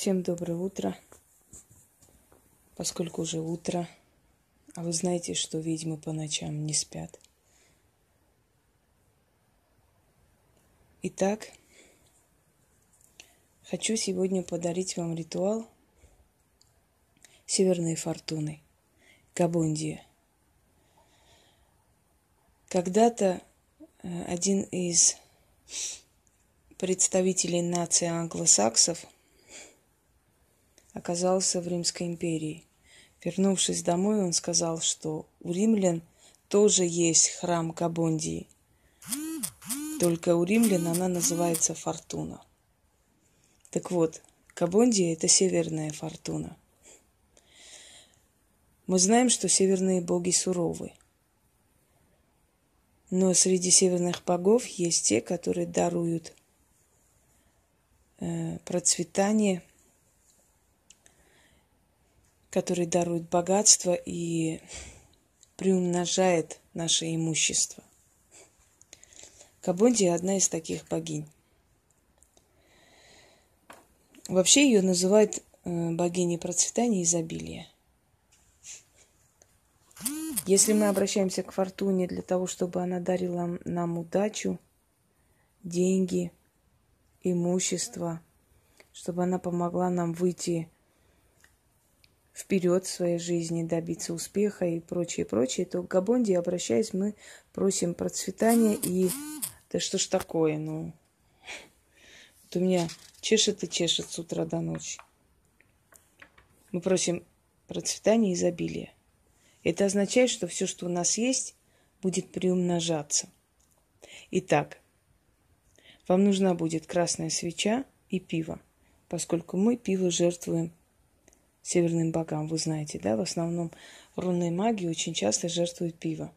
Всем доброе утро. Поскольку уже утро, а вы знаете, что ведьмы по ночам не спят. Итак, хочу сегодня подарить вам ритуал Северной Фортуны, Габондия. Когда-то э, один из представителей нации англосаксов оказался в Римской империи. Вернувшись домой, он сказал, что у римлян тоже есть храм Габондии. Только у римлян она называется Фортуна. Так вот, Габондия – это северная Фортуна. Мы знаем, что северные боги суровы. Но среди северных богов есть те, которые даруют Э, процветание, который дарует богатство и приумножает наше имущество. Кабонди одна из таких богинь. Вообще ее называют э, богиней процветания и изобилия. Если мы обращаемся к фортуне для того, чтобы она дарила нам удачу, деньги – имущество, чтобы она помогла нам выйти вперед в своей жизни, добиться успеха и прочее, прочее, то к Габонде, обращаясь, мы просим процветания и... Да что ж такое, ну... Вот у меня чешет и чешет с утра до ночи. Мы просим процветания и изобилия. Это означает, что все, что у нас есть, будет приумножаться. Итак, вам нужна будет красная свеча и пиво, поскольку мы пиво жертвуем северным богам, вы знаете, да, в основном рунные маги очень часто жертвуют пиво.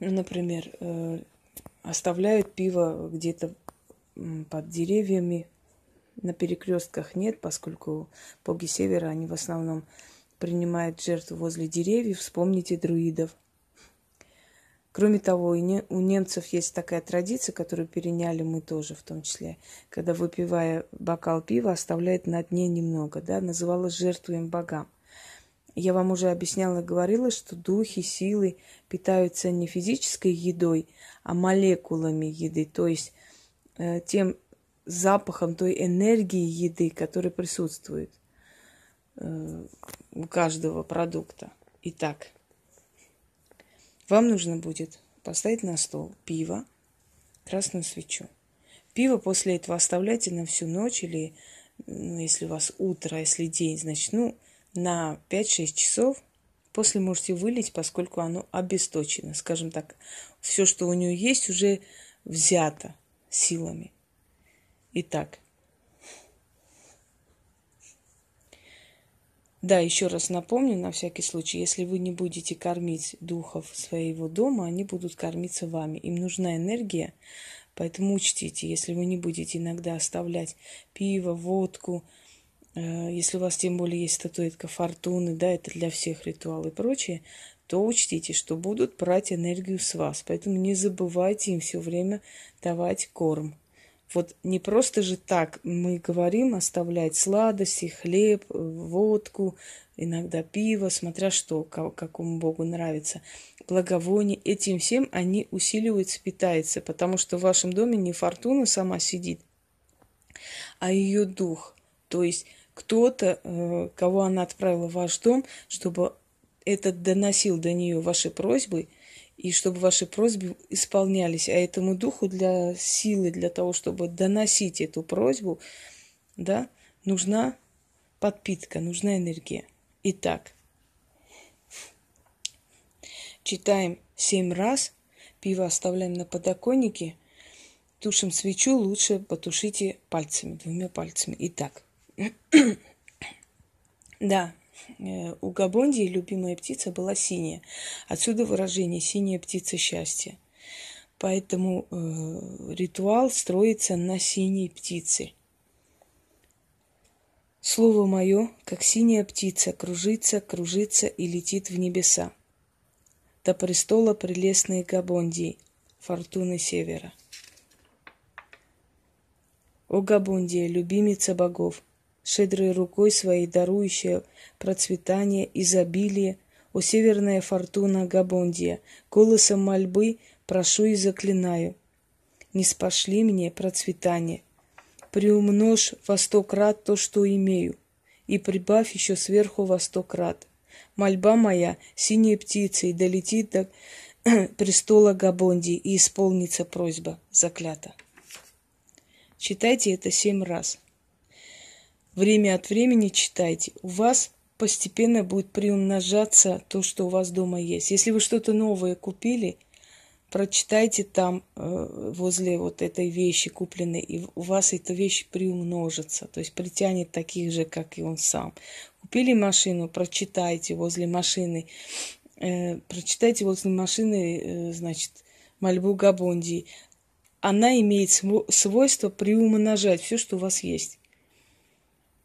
Ну, например, э, оставляют пиво где-то под деревьями, на перекрестках нет, поскольку боги севера, они в основном принимают жертву возле деревьев. Вспомните друидов – Кроме того, у немцев есть такая традиция, которую переняли мы тоже в том числе, когда, выпивая бокал пива, оставляет на дне немного, да, называлось «жертвуем богам». Я вам уже объясняла говорила, что духи, силы питаются не физической едой, а молекулами еды, то есть э, тем запахом той энергии еды, которая присутствует э, у каждого продукта. Итак, вам нужно будет поставить на стол пиво, красную свечу. Пиво после этого оставляйте на всю ночь или, ну, если у вас утро, если день, значит, ну, на 5-6 часов. После можете вылить, поскольку оно обесточено. Скажем так, все, что у нее есть, уже взято силами. Итак, Да, еще раз напомню, на всякий случай, если вы не будете кормить духов своего дома, они будут кормиться вами. Им нужна энергия, поэтому учтите, если вы не будете иногда оставлять пиво, водку, э, если у вас тем более есть статуэтка фортуны, да, это для всех ритуал и прочее, то учтите, что будут брать энергию с вас. Поэтому не забывайте им все время давать корм. Вот не просто же так мы говорим оставлять сладости, хлеб, водку, иногда пиво, смотря что, какому Богу нравится. Благовоние, этим всем они усиливаются, питаются, потому что в вашем доме не фортуна сама сидит, а ее дух. То есть кто-то, э, кого она отправила в ваш дом, чтобы этот доносил до нее ваши просьбы – и чтобы ваши просьбы исполнялись. А этому духу для силы, для того, чтобы доносить эту просьбу, да, нужна подпитка, нужна энергия. Итак, читаем семь раз, пиво оставляем на подоконнике, тушим свечу, лучше потушите пальцами, двумя пальцами. Итак, да, у Габонди любимая птица была синяя. Отсюда выражение «синяя птица счастья». Поэтому э, ритуал строится на синей птице. Слово мое, как синяя птица, кружится, кружится и летит в небеса. До престола прелестной Габонди, фортуны севера. О Габундия, любимица богов, щедрой рукой своей дарующая процветание, изобилие, о северная фортуна Габондия, голосом мольбы прошу и заклинаю. Не спошли мне процветание, приумножь во сто крат то, что имею, и прибавь еще сверху во сто крат. Мольба моя синей птицей долетит до престола Габонди и исполнится просьба заклята. Читайте это семь раз. Время от времени читайте. У вас постепенно будет приумножаться то, что у вас дома есть. Если вы что-то новое купили, прочитайте там э, возле вот этой вещи купленной, и у вас эта вещь приумножится, то есть притянет таких же, как и он сам. Купили машину, прочитайте возле машины, э, прочитайте возле машины, э, значит, мольбу Габонди. Она имеет свойство приумножать все, что у вас есть.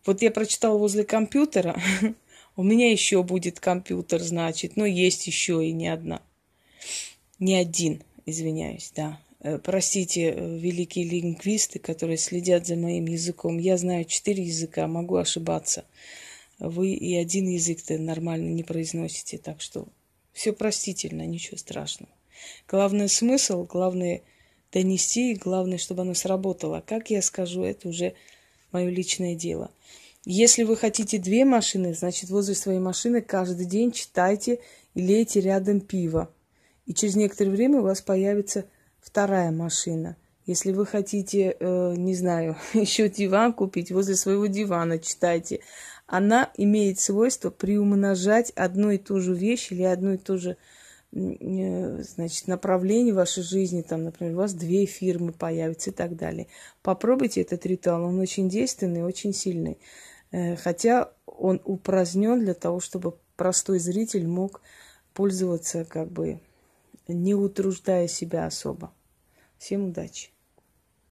Вот я прочитала возле компьютера, у меня еще будет компьютер, значит, но есть еще и не одна. Не один, извиняюсь, да. Э, простите, э, великие лингвисты, которые следят за моим языком. Я знаю четыре языка, могу ошибаться. Вы и один язык-то нормально не произносите, так что все простительно, ничего страшного. Главный смысл, главное донести, главное, чтобы оно сработало. Как я скажу, это уже мое личное дело. Если вы хотите две машины, значит, возле своей машины каждый день читайте и лейте рядом пиво. И через некоторое время у вас появится вторая машина. Если вы хотите, э, не знаю, еще диван купить, возле своего дивана читайте. Она имеет свойство приумножать одну и ту же вещь или одну и ту же э, значит, направление вашей жизни, там, например, у вас две фирмы появятся и так далее. Попробуйте этот ритуал, он очень действенный, очень сильный. Э, хотя он упразднен для того, чтобы простой зритель мог пользоваться как бы не утруждая себя особо. Всем удачи!